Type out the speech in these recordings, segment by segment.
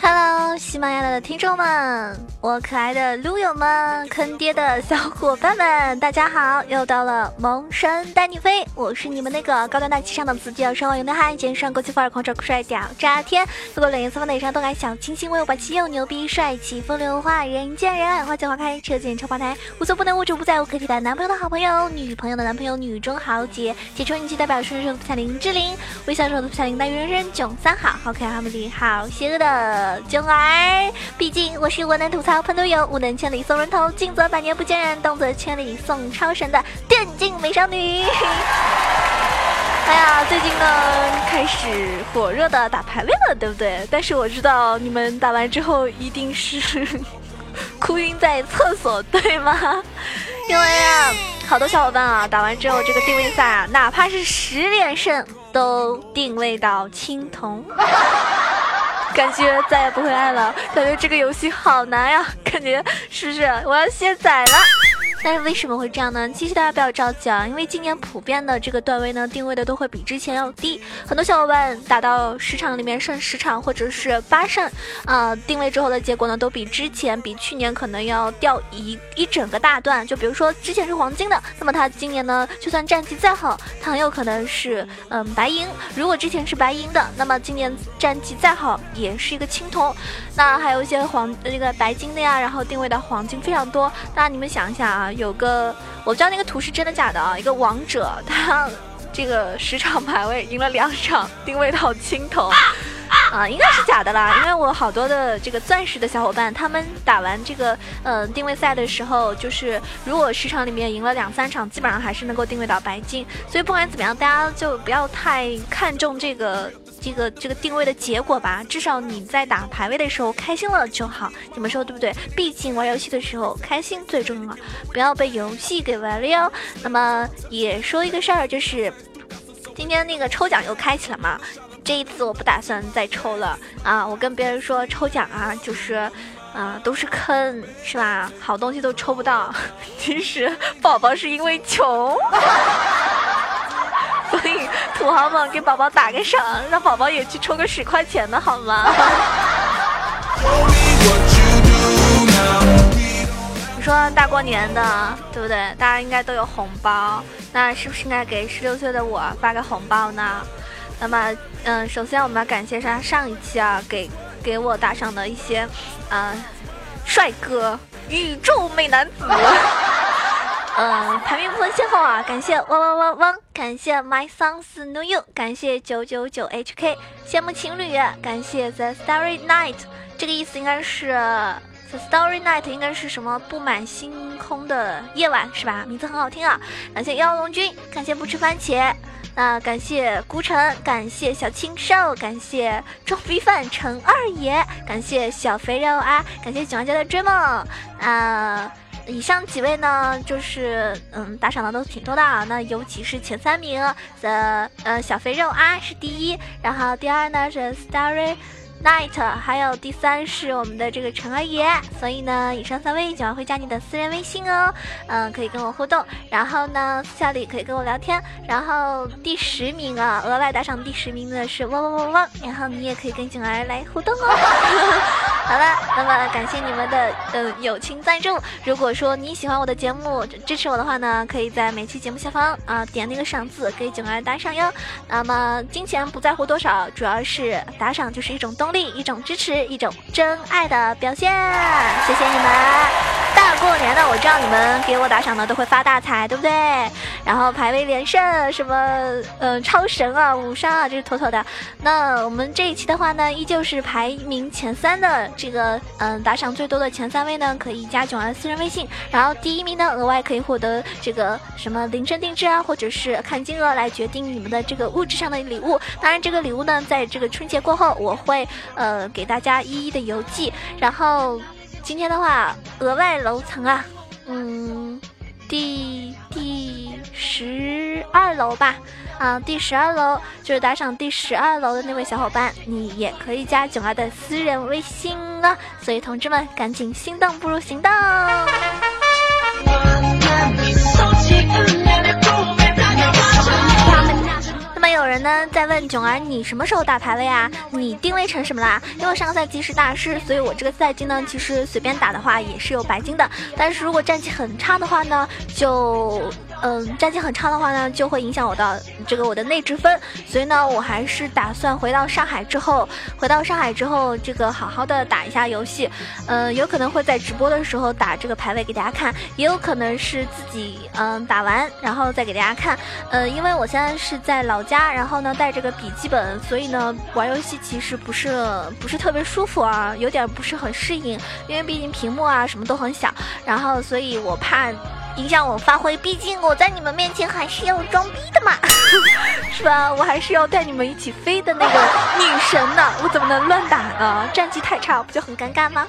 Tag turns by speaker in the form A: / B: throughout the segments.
A: Hello，喜马拉雅的听众们。 我可爱的撸友们，坑爹的小伙伴们，大家好！又到了萌神带你飞，我是你们那个高端大气上档次、低调奢华有内涵、肩上国际范儿、狂拽酷帅屌炸天，不过冷颜色方内上动感小清新、威武霸气又牛逼、帅气风流话、人见人爱、花见花开、车见车爆胎、无所不能、无处不在、无可替代、男朋友的好朋友、女朋友的男朋友、女中豪杰、杰出人气代表、顺手的彩铃志玲、微笑手的彩铃大鱼人生囧三好、好可爱好美丽好邪恶的囧儿，毕竟我是我能吐槽。喷都有，无能千里送人头，静则百年不见人，动则千里送超神的电竞美少女。哎呀，最近呢开始火热的打排位了，对不对？但是我知道你们打完之后一定是 哭晕在厕所，对吗？因为啊，好多小伙伴啊打完之后这个定位赛啊，哪怕是十连胜都定位到青铜。感觉再也不会爱了，感觉这个游戏好难呀，感觉是不是？我要卸载了。但是为什么会这样呢？其实大家不要着急啊，因为今年普遍的这个段位呢，定位的都会比之前要低。很多小伙伴打到十场里面胜十场或者是八胜，啊，定位之后的结果呢，都比之前、比去年可能要掉一一整个大段。就比如说之前是黄金的，那么他今年呢，就算战绩再好，他很有可能是嗯白银。如果之前是白银的，那么今年战绩再好，也是一个青铜。那还有一些黄那个白金的呀，然后定位的黄金非常多。那你们想一想啊。有个我不知道那个图是真的假的啊，一个王者他这个十场排位赢了两场，定位到青铜啊，应该是假的啦，因为我好多的这个钻石的小伙伴，他们打完这个呃定位赛的时候，就是如果十场里面赢了两三场，基本上还是能够定位到白金，所以不管怎么样，大家就不要太看重这个。这个这个定位的结果吧，至少你在打排位的时候开心了就好。你们说对不对？毕竟玩游戏的时候开心最重要，不要被游戏给玩了哟。那么也说一个事儿，就是今天那个抽奖又开启了嘛。这一次我不打算再抽了啊！我跟别人说抽奖啊，就是啊都是坑是吧？好东西都抽不到。其实宝宝是因为穷。所 以土豪们给宝宝打个赏，让宝宝也去抽个十块钱的好吗？你 说大过年的，对不对？大家应该都有红包，那是不是应该给十六岁的我发个红包呢？那么，嗯，首先我们要感谢上上一期啊，给给我打赏的一些，啊，帅哥、宇宙美男子。嗯，排名不分先后啊！感谢汪汪汪汪，感谢 My Songs Know You，感谢九九九 HK，羡慕情侣，感谢 The Starry Night，这个意思应该是 The Starry Night，应该是什么布满星空的夜晚是吧？名字很好听啊！感谢妖龙君，感谢不吃番茄，那感谢孤城，感谢小青兽，感谢装逼犯陈二爷，感谢小肥肉啊，感谢喜欢家的追梦啊。以上几位呢，就是嗯打赏的都挺多的啊。那尤其是前三名的呃小肥肉啊是第一，然后第二呢是 Starry Night，还有第三是我们的这个陈二爷。所以呢，以上三位九万会加你的私人微信哦，嗯可以跟我互动，然后呢私下里可以跟我聊天。然后第十名啊，额外打赏第十名的是汪汪汪汪，然后你也可以跟景儿来互动哦。好了，那么感谢你们的呃友情赞助。如果说你喜欢我的节目，支持我的话呢，可以在每期节目下方啊点那个赏字，给九儿打赏哟。那么金钱不在乎多少，主要是打赏就是一种动力，一种支持，一种真爱的表现。谢谢你们！大过年的，我知道你们给我打赏呢都会发大财，对不对？然后排位连胜，什么嗯超神啊、五杀啊，这是妥妥的。那我们这一期的话呢，依旧是排名前三的。这个嗯，打赏最多的前三位呢，可以加九儿私人微信。然后第一名呢，额外可以获得这个什么铃声定制啊，或者是看金额来决定你们的这个物质上的礼物。当然，这个礼物呢，在这个春节过后，我会呃给大家一一的邮寄。然后今天的话，额外楼层啊，嗯，第第十二楼吧。啊，第十二楼就是打赏第十二楼的那位小伙伴，你也可以加囧儿的私人微信啊。所以同志们，赶紧心动不如行动。有人呢在问囧儿，你什么时候打排位啊？你定位成什么啦？因为上个赛季是大师，所以我这个赛季呢，其实随便打的话也是有白金的。但是如果战绩很差的话呢，就。嗯，战绩很差的话呢，就会影响我的这个我的内置分，所以呢，我还是打算回到上海之后，回到上海之后，这个好好的打一下游戏。嗯，有可能会在直播的时候打这个排位给大家看，也有可能是自己嗯打完然后再给大家看。嗯，因为我现在是在老家，然后呢带这个笔记本，所以呢玩游戏其实不是不是特别舒服啊，有点不是很适应，因为毕竟屏幕啊什么都很小，然后所以我怕。影响我发挥，毕竟我在你们面前还是要装逼的嘛，是吧？我还是要带你们一起飞的那个女神呢，我怎么能乱打呢？战绩太差，不就很尴尬吗？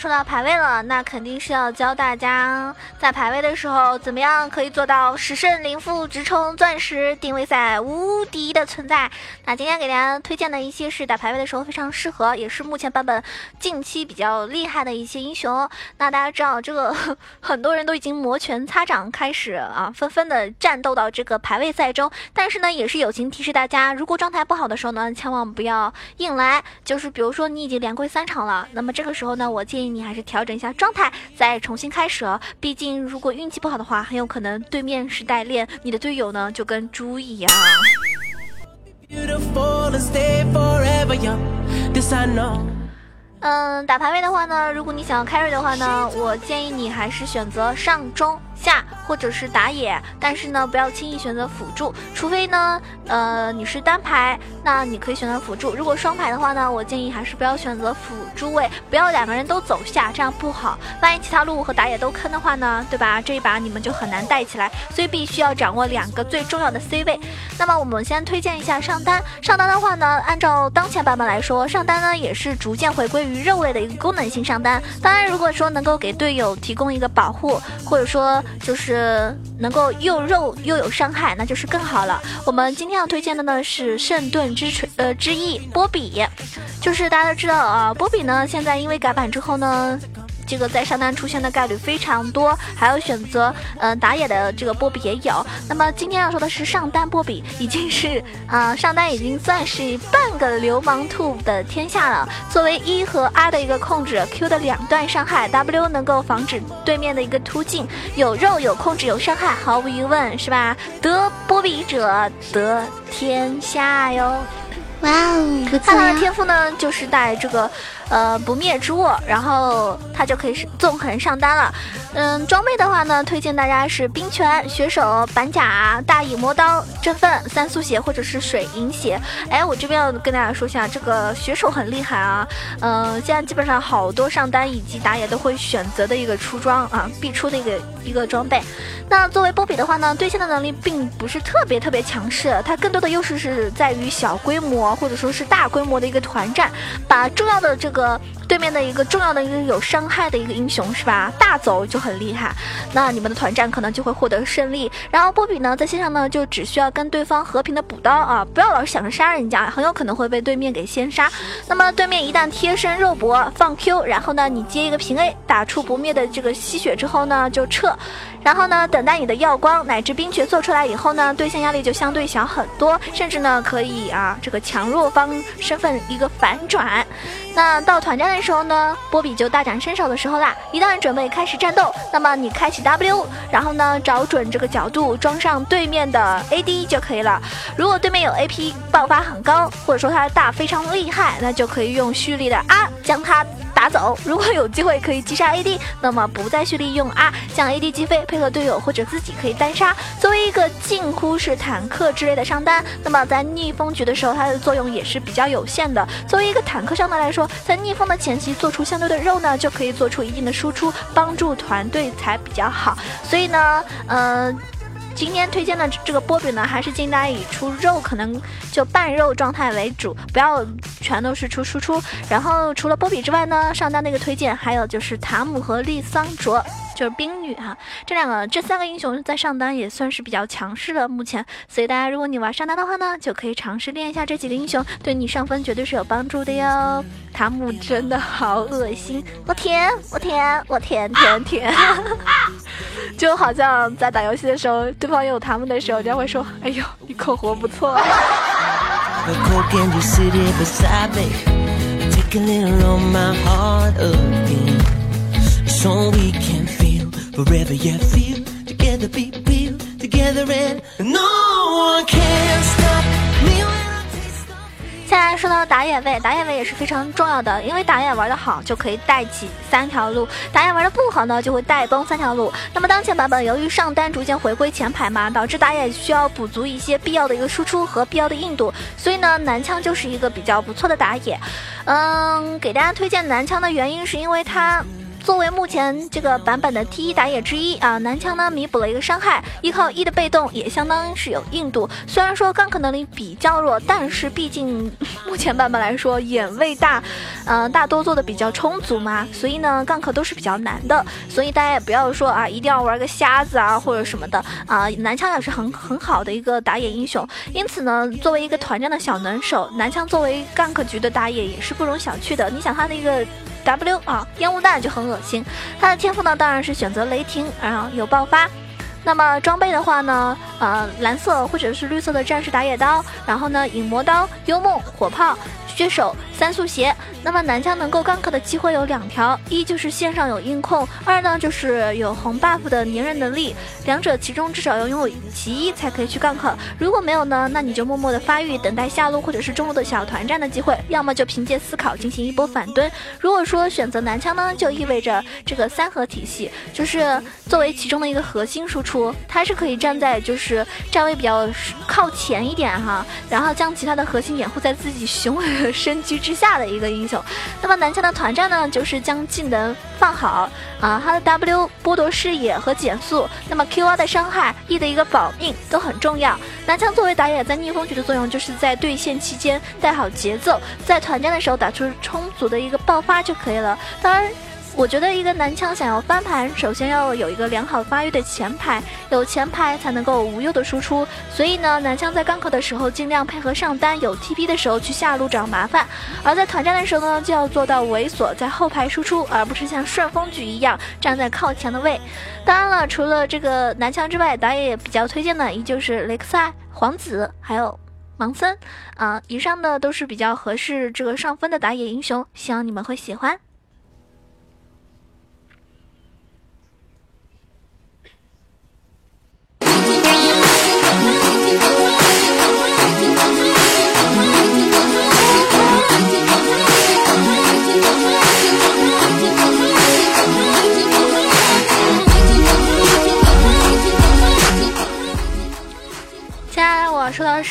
A: 说到排位了，那肯定是要教大家在排位的时候怎么样可以做到十胜零负，直冲钻石定位赛无敌的存在。那今天给大家推荐的一些是打排位的时候非常适合，也是目前版本近期比较厉害的一些英雄。那大家知道，这个很多人都已经摩拳擦掌，开始啊纷纷的战斗到这个排位赛中。但是呢，也是友情提示大家，如果状态不好的时候呢，千万不要硬来。就是比如说你已经连跪三场了，那么这个时候呢，我。建议你还是调整一下状态，再重新开始。毕竟如果运气不好的话，很有可能对面是代练，你的队友呢就跟猪一样。嗯，打排位的话呢，如果你想要 carry 的话呢，我建议你还是选择上中。下或者是打野，但是呢，不要轻易选择辅助，除非呢，呃，你是单排，那你可以选择辅助。如果双排的话呢，我建议还是不要选择辅助位，不要两个人都走下，这样不好。万一其他路和打野都坑的话呢，对吧？这一把你们就很难带起来，所以必须要掌握两个最重要的 C 位。那么我们先推荐一下上单，上单的话呢，按照当前版本来说，上单呢也是逐渐回归于肉类的一个功能性上单。当然，如果说能够给队友提供一个保护，或者说就是能够又肉又有伤害，那就是更好了。我们今天要推荐的呢是圣盾之锤呃之翼波比，就是大家都知道啊，波比呢现在因为改版之后呢。这个在上单出现的概率非常多，还有选择嗯打野的这个波比也有。那么今天要说的是上单波比，已经是啊上单已经算是半个流氓兔的天下了。作为一和 R 的一个控制，Q 的两段伤害，W 能够防止对面的一个突进，有肉有控制有伤害，毫无疑问是吧？得波比者得天下哟。哇哦，看他的天赋呢，就是带这个。呃，不灭之握，然后它就可以是纵横上单了。嗯，装备的话呢，推荐大家是冰拳、血手、板甲、大蚁魔刀、振奋、三速血或者是水银血。哎，我这边要跟大家说一下，这个血手很厉害啊。嗯，现在基本上好多上单以及打野都会选择的一个出装啊，必出的一个一个装备。那作为波比的话呢，对线的能力并不是特别特别强势，它更多的优势是在于小规模或者说是大规模的一个团战，把重要的这个。个对面的一个重要的一个有伤害的一个英雄是吧？大走就很厉害，那你们的团战可能就会获得胜利。然后波比呢，在线上呢就只需要跟对方和平的补刀啊，不要老是想着杀人家，很有可能会被对面给先杀。那么对面一旦贴身肉搏放 Q，然后呢你接一个平 A，打出不灭的这个吸血之后呢就撤。然后呢，等待你的耀光乃至冰诀做出来以后呢，对线压力就相对小很多，甚至呢可以啊这个强弱方身份一个反转。那到团战的时候呢，波比就大展身手的时候啦。一旦准备开始战斗，那么你开启 W，然后呢找准这个角度装上对面的 AD 就可以了。如果对面有 AP 爆发很高，或者说他的大非常厉害，那就可以用蓄力的 R 将他。打走。如果有机会可以击杀 AD，那么不再蓄力用 R 将 AD 击飞，配合队友或者自己可以单杀。作为一个近乎是坦克之类的上单，那么在逆风局的时候，它的作用也是比较有限的。作为一个坦克上单来说，在逆风的前期做出相对的肉呢，就可以做出一定的输出，帮助团队才比较好。所以呢，嗯。今天推荐的这个波比呢，还是建议大家以出肉，可能就半肉状态为主，不要全都是出输出。然后除了波比之外呢，上单那个推荐还有就是塔姆和丽桑卓。就是冰女哈，这两个这三个英雄在上单也算是比较强势的，目前，所以大家如果你玩上单的话呢，就可以尝试练一下这几个英雄，对你上分绝对是有帮助的哟。塔姆真的好恶心，我舔我舔我舔舔舔，就好像在打游戏的时候，对方有塔姆的时候，人家会说，哎呦，你口活不错。Forever yet feel together be real together and no one can stop me 现在说到打野位，打野位也是非常重要的，因为打野玩的好就可以带起三条路，打野玩的不好呢就会带崩三条路。那么当前版本由于上单逐渐回归前排嘛，导致打野需要补足一些必要的一个输出和必要的硬度，所以呢男枪就是一个比较不错的打野。嗯，给大家推荐男枪的原因是因为他。作为目前这个版本的 T 一打野之一啊，男枪呢弥补了一个伤害，依靠 E 的被动也相当是有硬度。虽然说 gank 能力比较弱，但是毕竟目前版本来说眼位大，嗯，大多做的比较充足嘛，所以呢 gank 都是比较难的。所以大家也不要说啊，一定要玩个瞎子啊或者什么的啊，男枪也是很很好的一个打野英雄。因此呢，作为一个团战的小能手，男枪作为 gank 局的打野也是不容小觑的。你想他的一个。W 啊，烟雾弹就很恶心。他的天赋呢，当然是选择雷霆，然后有爆发。那么装备的话呢，呃，蓝色或者是绿色的战士打野刀，然后呢，影魔刀、幽梦、火炮。血手三速鞋，那么男枪能够 gank 的机会有两条，一就是线上有硬控，二呢就是有红 buff 的粘人能力，两者其中至少要拥有其一才可以去 gank，如果没有呢，那你就默默的发育，等待下路或者是中路的小团战的机会，要么就凭借思考进行一波反蹲。如果说选择男枪呢，就意味着这个三合体系就是作为其中的一个核心输出，出它是可以站在就是站位比较靠前一点哈，然后将其他的核心掩护在自己雄伟的。身躯之下的一个英雄，那么男枪的团战呢，就是将技能放好啊，他的 W 剥夺视野和减速，那么 Q R 的伤害，E 的一个保命都很重要。男枪作为打野，在逆风局的作用就是在对线期间带好节奏，在团战的时候打出充足的一个爆发就可以了。当然。我觉得一个男枪想要翻盘，首先要有一个良好发育的前排，有前排才能够无忧的输出。所以呢，男枪在刚克的时候尽量配合上单，有 TP 的时候去下路找麻烦；而在团战的时候呢，就要做到猥琐在后排输出，而不是像顺风局一样站在靠前的位。当然了，除了这个男枪之外，导演也比较推荐的依旧是雷克萨、皇子还有盲僧啊。以上的都是比较合适这个上分的打野英雄，希望你们会喜欢。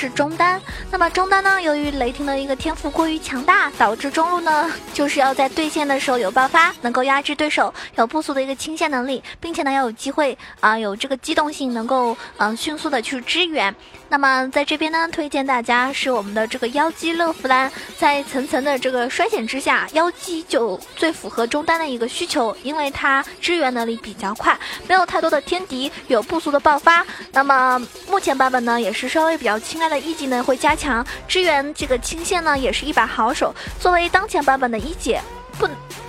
A: 中单，那么中单呢？由于雷霆的一个天赋过于强大，导致中路呢 就是要在对线的时候有爆发，能够压制对手，有不俗的一个清线能力，并且呢要有机会啊，有这个机动性，能够嗯迅速的去支援。那么在这边呢，推荐大家是我们的这个妖姬乐芙兰，在层层的这个衰减之下，妖姬就最符合中单的一个需求，因为它支援能力比较快，没有太多的天敌，有不俗的爆发。那么目前版本呢，也是稍微比较。青睐的一技能会加强支援，这个清线呢也是一把好手。作为当前版本的一姐，不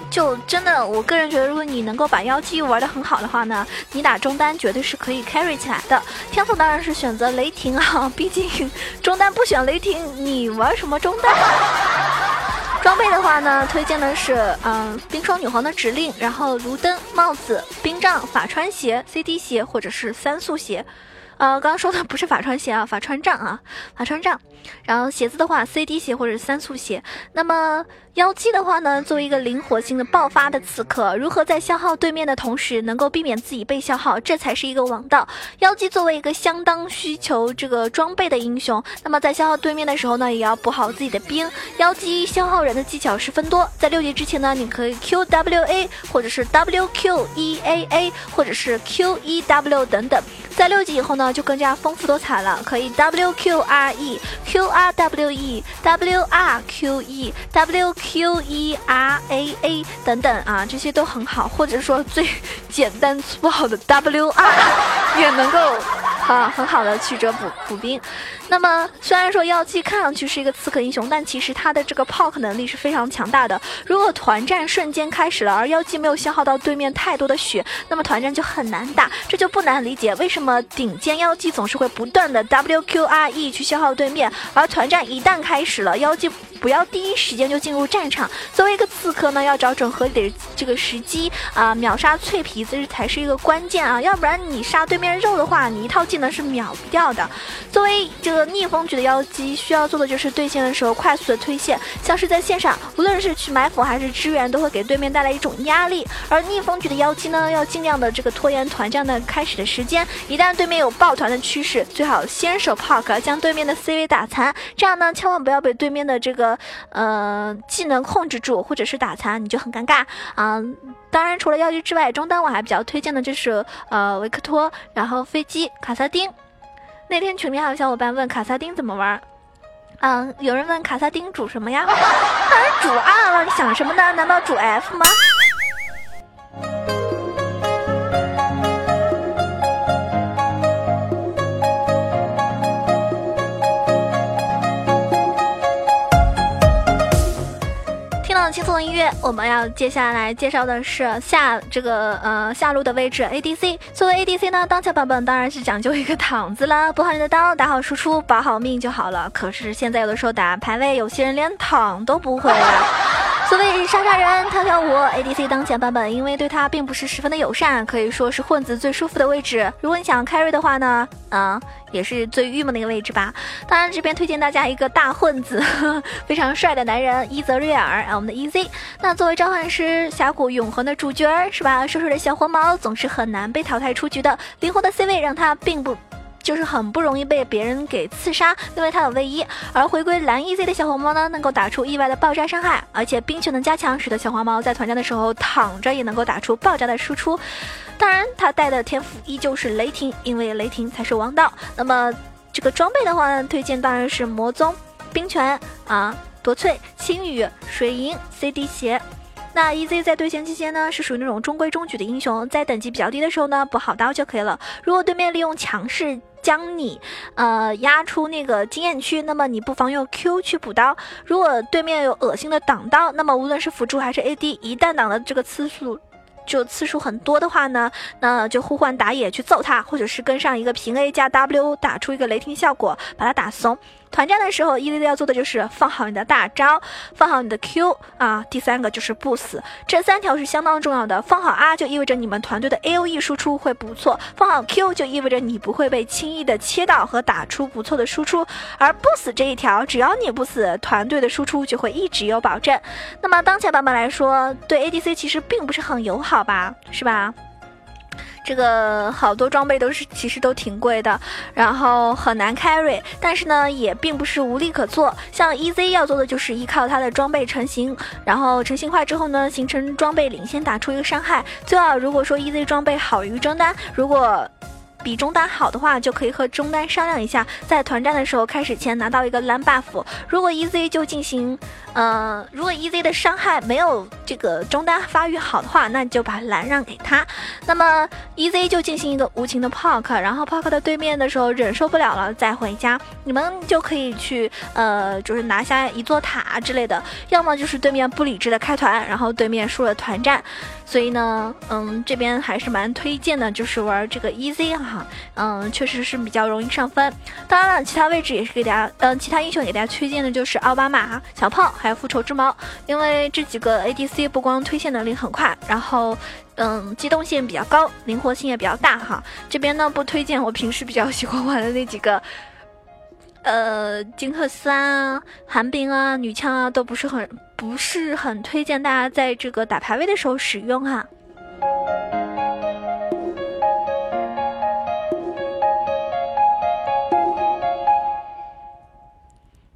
A: 就真的，我个人觉得，如果你能够把妖姬玩的很好的话呢，你打中单绝对是可以 carry 起来的。天赋当然是选择雷霆啊，毕竟 中单不选雷霆，你玩什么中单？装备的话呢，推荐的是嗯冰霜女皇的指令，然后卢登帽子、冰杖、法穿鞋、CD 鞋或者是三速鞋。呃，刚刚说的不是法穿鞋啊，法穿杖啊，法穿杖。然后鞋子的话，CD 鞋或者三速鞋。那么妖姬的话呢，作为一个灵活性的爆发的刺客，如何在消耗对面的同时，能够避免自己被消耗，这才是一个王道。妖姬作为一个相当需求这个装备的英雄，那么在消耗对面的时候呢，也要补好自己的兵。妖姬消耗人的技巧十分多，在六级之前呢，你可以 QWA 或者是 WQEAA 或者是 QEW 等等。在六级以后呢，就更加丰富多彩了，可以 W Q R E Q R W E W R Q E W Q E R A A 等等啊，这些都很好，或者说最简单粗暴的 W R 也能够啊很好的去折补补兵。那么虽然说妖姬看上去是一个刺客英雄，但其实他的这个 poke 能力是非常强大的。如果团战瞬间开始了，而妖姬没有消耗到对面太多的血，那么团战就很难打。这就不难理解为什么顶尖妖姬总是会不断的 W Q R E 去消耗对面，而团战一旦开始了，妖姬。不要第一时间就进入战场。作为一个刺客呢，要找准合理的这个时机啊，秒杀脆皮子才是一个关键啊！要不然你杀对面肉的话，你一套技能是秒不掉的。作为这个逆风局的妖姬，需要做的就是对线的时候快速的推线，像是在线上，无论是去埋伏还是支援，都会给对面带来一种压力。而逆风局的妖姬呢，要尽量的这个拖延团战的开始的时间。一旦对面有抱团的趋势，最好先手 poke 将对面的 C 位打残，这样呢，千万不要被对面的这个。呃，技能控制住或者是打残，你就很尴尬啊。当然，除了妖姬之外，中单我还比较推荐的就是呃维克托，然后飞机卡萨丁。那天群里还有小伙伴问卡萨丁怎么玩，嗯，有人问卡萨丁主什么呀？当然主二了，你想什么呢？难道主 F 吗？轻松音乐，我们要接下来介绍的是下这个呃下路的位置 ADC。作为 ADC 呢，当前版本当然是讲究一个躺子了，补好你的刀，打好输出，保好命就好了。可是现在有的时候打排位，有些人连躺都不会了。所谓杀杀人跳跳舞，ADC 当前版本因为对他并不是十分的友善，可以说是混子最舒服的位置。如果你想 carry 的话呢，嗯，也是最郁闷的一个位置吧。当然这边推荐大家一个大混子，非常帅的男人伊泽瑞尔啊，我们的 EZ。那作为召唤师峡谷永恒的主角是吧？帅帅的小黄毛总是很难被淘汰出局的，灵活的 C 位让他并不。就是很不容易被别人给刺杀，因为它有位移。而回归蓝 EZ 的小黄猫呢，能够打出意外的爆炸伤害，而且冰球能加强，使得小黄猫在团战的时候躺着也能够打出爆炸的输出。当然，它带的天赋依旧是雷霆，因为雷霆才是王道。那么这个装备的话呢，推荐当然是魔宗、冰拳啊、夺萃、青羽、水银、CD 鞋。那 EZ 在对线期间呢，是属于那种中规中矩的英雄，在等级比较低的时候呢，补好刀就可以了。如果对面利用强势将你，呃压出那个经验区，那么你不妨用 Q 去补刀。如果对面有恶心的挡刀，那么无论是辅助还是 AD，一旦挡的这个次数。就次数很多的话呢，那就呼唤打野去揍他，或者是跟上一个平 A 加 W 打出一个雷霆效果，把他打怂。团战的时候，EZ 要做的就是放好你的大招，放好你的 Q 啊，第三个就是不死，这三条是相当重要的。放好 R 就意味着你们团队的 AOE 输出会不错，放好 Q 就意味着你不会被轻易的切到和打出不错的输出。而不死这一条，只要你不死，团队的输出就会一直有保证。那么当前版本来说，对 ADC 其实并不是很友好吧，是吧？这个好多装备都是其实都挺贵的，然后很难 carry，但是呢也并不是无力可做。像 EZ 要做的就是依靠它的装备成型，然后成型化之后呢，形成装备领先，打出一个伤害。最好如果说 EZ 装备好于中单，如果。比中单好的话，就可以和中单商量一下，在团战的时候开始前拿到一个蓝 buff。如果 EZ 就进行，呃，如果 EZ 的伤害没有这个中单发育好的话，那就把蓝让给他。那么 EZ 就进行一个无情的 poke，然后 poke 的对面的时候忍受不了了再回家，你们就可以去，呃，就是拿下一座塔之类的。要么就是对面不理智的开团，然后对面输了团战。所以呢，嗯，这边还是蛮推荐的，就是玩这个 EZ。哈，嗯，确实是比较容易上分。当然了，其他位置也是给大家，嗯，其他英雄给大家推荐的就是奥巴马、小炮还有复仇之矛，因为这几个 ADC 不光推线能力很快，然后，嗯，机动性比较高，灵活性也比较大哈。这边呢不推荐我平时比较喜欢玩的那几个，呃，金克斯啊、寒冰啊、女枪啊，都不是很不是很推荐大家在这个打排位的时候使用哈。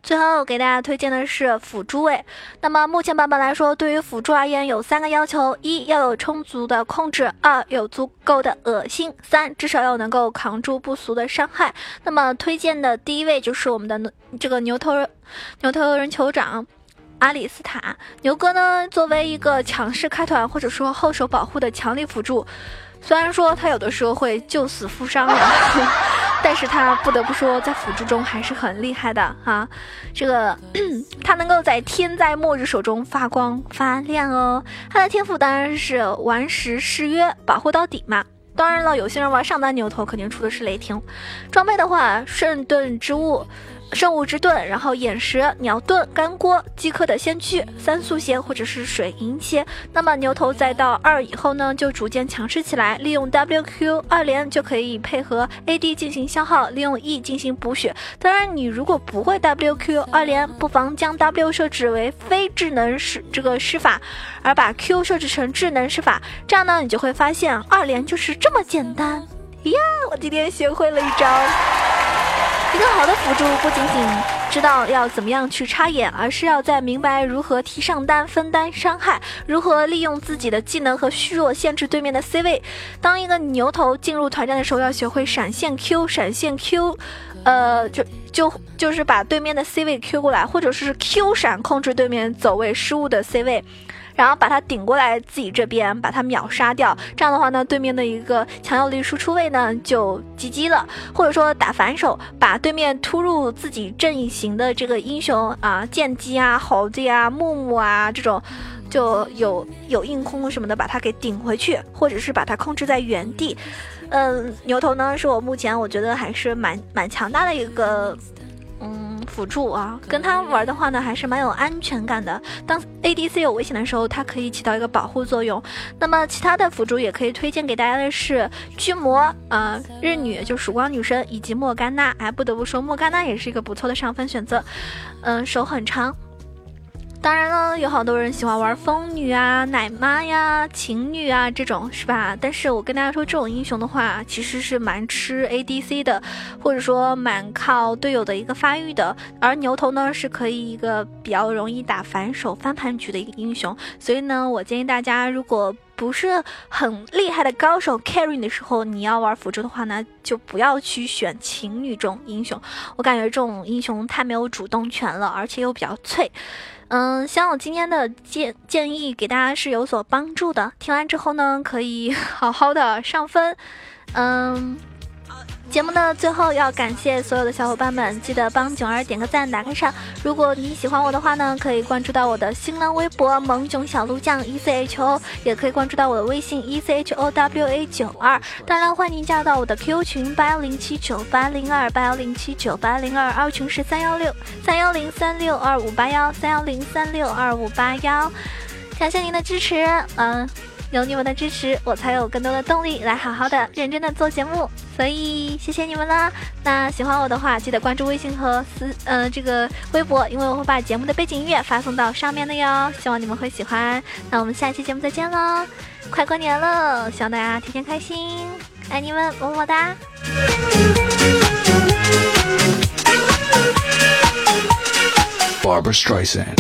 A: 最后给大家推荐的是辅助位。那么目前版本来说，对于辅助而言有三个要求：一要有充足的控制；二有足够的恶心；三至少要能够扛住不俗的伤害。那么推荐的第一位就是我们的这个牛头牛头人酋长阿里斯塔牛哥呢，作为一个强势开团或者说后手保护的强力辅助。虽然说他有的时候会救死扶伤呀，但是他不得不说在辅助中还是很厉害的啊。这个 他能够在天灾末日手中发光发亮哦。他的天赋当然是顽石誓约，保护到底嘛。当然了，有些人玩上单牛头肯定出的是雷霆。装备的话，圣盾之物。圣物之盾，然后眼石、鸟盾、干锅、饥渴的先驱、三速鞋或者是水银鞋。那么牛头再到二以后呢，就逐渐强势起来，利用 WQ 二连就可以配合 AD 进行消耗，利用 E 进行补血。当然，你如果不会 WQ 二连，不妨将 W 设置为非智能施这个施法，而把 Q 设置成智能施法，这样呢，你就会发现二连就是这么简单呀！我今天学会了一招。一个好的辅助不仅仅知道要怎么样去插眼，而是要在明白如何提上单、分担伤害，如何利用自己的技能和虚弱限制对面的 C 位。当一个牛头进入团战的时候，要学会闪现 Q，闪现 Q，呃，就就就是把对面的 C 位 Q 过来，或者是 Q 闪控制对面走位失误的 C 位。然后把他顶过来自己这边，把他秒杀掉。这样的话呢，对面的一个强有力输出位呢就 GG 了。或者说打反手，把对面突入自己阵型的这个英雄啊，剑姬啊、猴子呀、木木啊这种，就有有硬空什么的，把他给顶回去，或者是把他控制在原地。嗯，牛头呢是我目前我觉得还是蛮蛮强大的一个。辅助啊，跟他玩的话呢，还是蛮有安全感的。当 ADC 有危险的时候，它可以起到一个保护作用。那么其他的辅助也可以推荐给大家的是巨魔呃，日女就曙光女神以及莫甘娜。哎，不得不说莫甘娜也是一个不错的上分选择。嗯，手很长。当然了，有好多人喜欢玩风女啊、奶妈呀、情女啊这种，是吧？但是我跟大家说，这种英雄的话，其实是蛮吃 ADC 的，或者说蛮靠队友的一个发育的。而牛头呢，是可以一个比较容易打反手翻盘局的一个英雄。所以呢，我建议大家，如果不是很厉害的高手 carry 的时候，你要玩辅助的话呢，就不要去选情女这种英雄。我感觉这种英雄太没有主动权了，而且又比较脆。嗯，希望我今天的建建议给大家是有所帮助的。听完之后呢，可以 好好的上分。嗯。节目的最后要感谢所有的小伙伴们，记得帮囧儿点个赞，打个赏。如果你喜欢我的话呢，可以关注到我的新浪微博萌囧小鹿酱 E C H O，也可以关注到我的微信 E C H O W A 九二。当然欢迎您加到我的 Q 群八幺零七九八零二八幺零七九八零二，二群是三幺六三幺零三六二五八幺三幺零三六二五八幺。感谢您的支持，嗯。有你们的支持，我才有更多的动力来好好的、认真的做节目。所以谢谢你们啦。那喜欢我的话，记得关注微信和私呃这个微博，因为我会把节目的背景音乐发送到上面的哟。希望你们会喜欢。那我们下期节目再见喽！快过年了，希望大家天天开心，爱你们，么么哒。Barbara Streisand。